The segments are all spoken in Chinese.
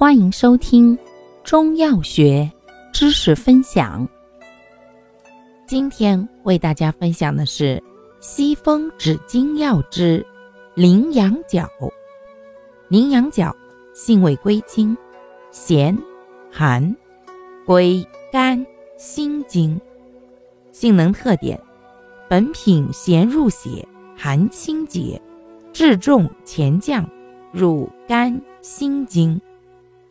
欢迎收听中药学知识分享。今天为大家分享的是西风止惊药之羚羊角。羚羊角性味归经：咸、寒，归肝、心经。性能特点：本品咸入血，寒清解，治重前降，入肝、心经。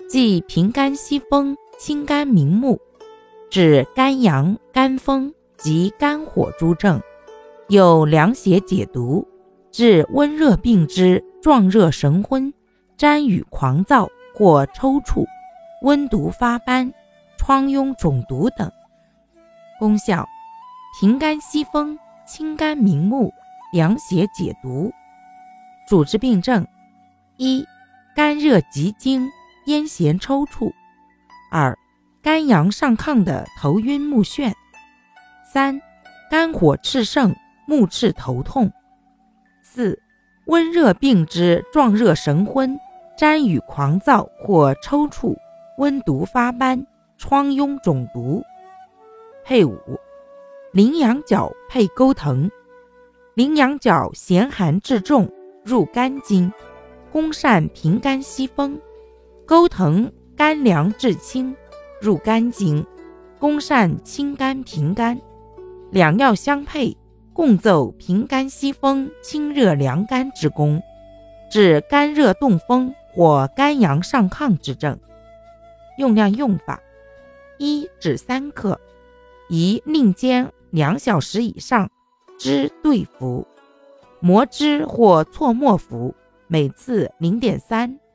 即平肝息风、清肝明目，治肝阳、肝风及肝火诸症，有凉血解毒，治温热病之壮热神昏、谵语狂躁或抽搐、温毒发斑、疮痈肿毒等。功效：平肝息风、清肝明目、凉血解毒。主治病症：一、肝热急惊。咽涎抽搐，二、肝阳上亢的头晕目眩；三、肝火炽盛，目赤头痛；四、温热病之壮热神昏、谵语狂躁或抽搐、温毒发斑、疮痈肿毒。配伍：羚羊角配钩藤。羚羊角咸寒质重，入肝经，功善平肝息风。钩藤甘凉至清，入肝经，功善清肝平肝，两药相配，共奏平肝息风、清热凉肝之功，治肝热动风或肝阳上亢之症。用量用法：一至三克，宜令煎两小时以上，汁兑服，磨汁或搓末服，每次零点三。